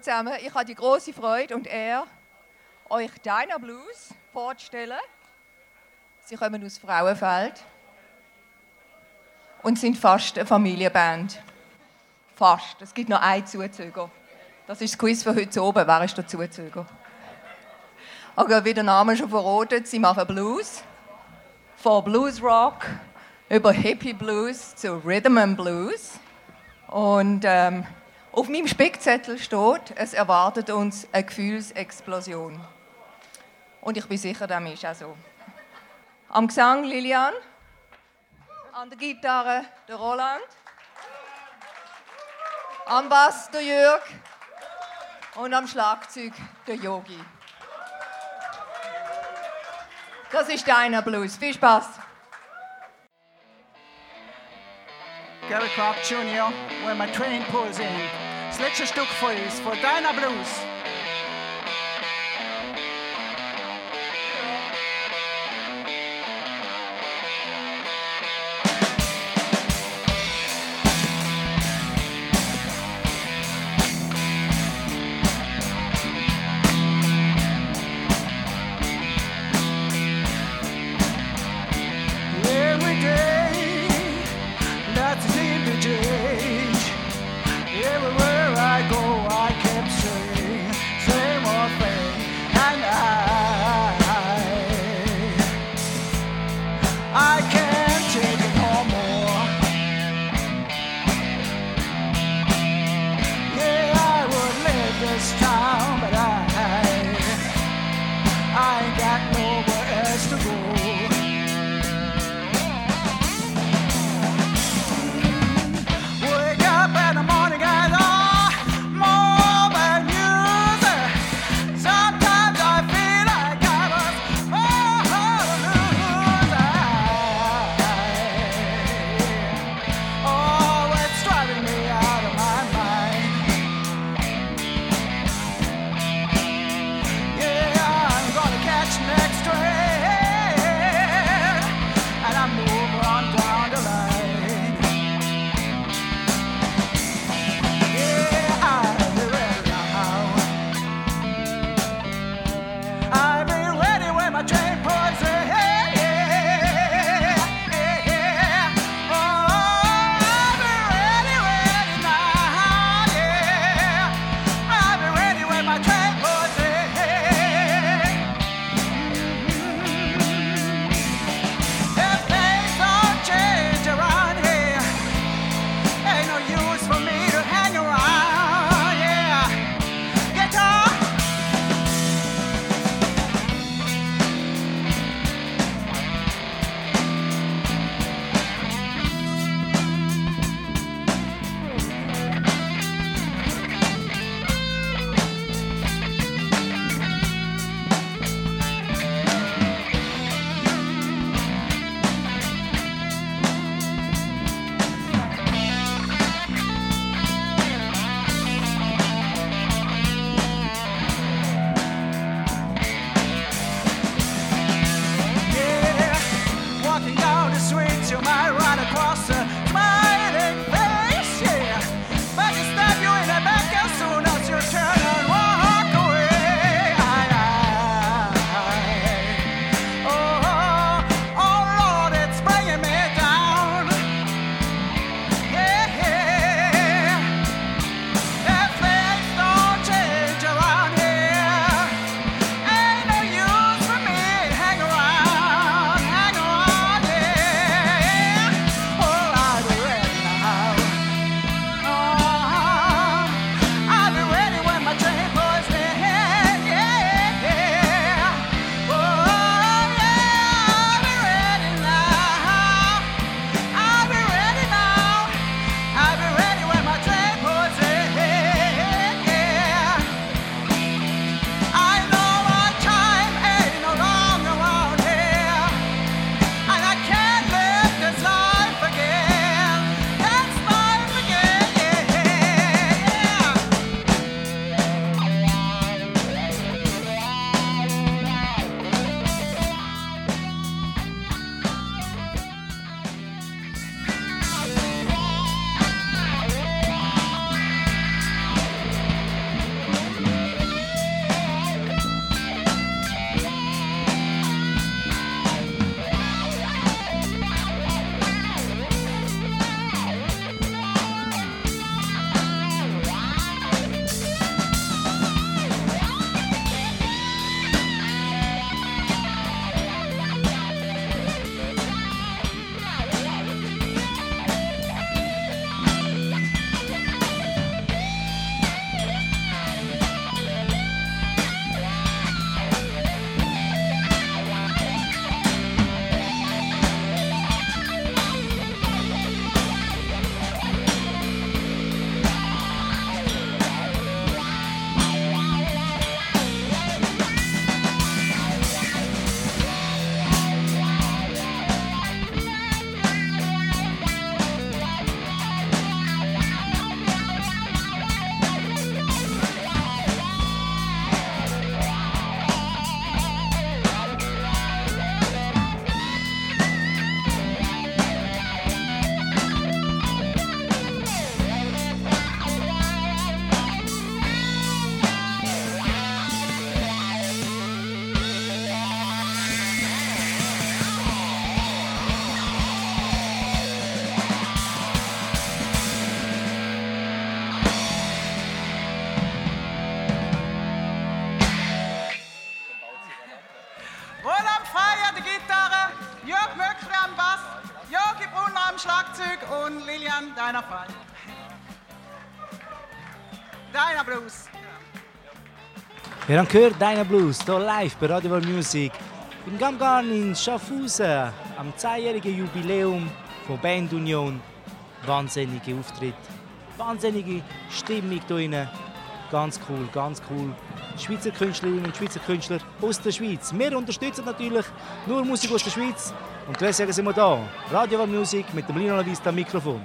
Zusammen, ich habe die große Freude und Ehre, euch Dinah Blues vorzustellen. Sie kommen aus Frauenfeld und sind fast eine Familienband. Fast. Es gibt noch einen Zuzüger. Das ist das Quiz für heute oben. Wer ist der Zuzüger? Aber wie der Name schon verratet, sie machen Blues. Von Blues Rock über Hippie Blues zu Rhythm and Blues. Und ähm, auf meinem Spickzettel steht, es erwartet uns eine Gefühlsexplosion. Und ich bin sicher, das ist auch so. Am Gesang Lilian, an der Gitarre der Roland, am Bass der Jörg und am Schlagzeug der Yogi. Das ist deiner Blues. Viel Spaß! Gary Clark Jr., when my train pulls in. Das letzte Stück für uns, für Dinah Blues. Deiner Fall. Deiner Blues. Wir haben gehört, Deiner Blues, hier live bei Radio World Music. Im Gamgarn in Schaffhausen, am 10-jährigen Jubiläum von Band Union. Wahnsinnige Auftritt, wahnsinnige Stimmung hier drin. Ganz cool, ganz cool. Schweizer Künstlerinnen und Schweizer Künstler aus der Schweiz. Wir unterstützen natürlich nur Musik aus der Schweiz. Und deswegen sind wir da. Radio Music mit dem Lino Lavista Mikrofon.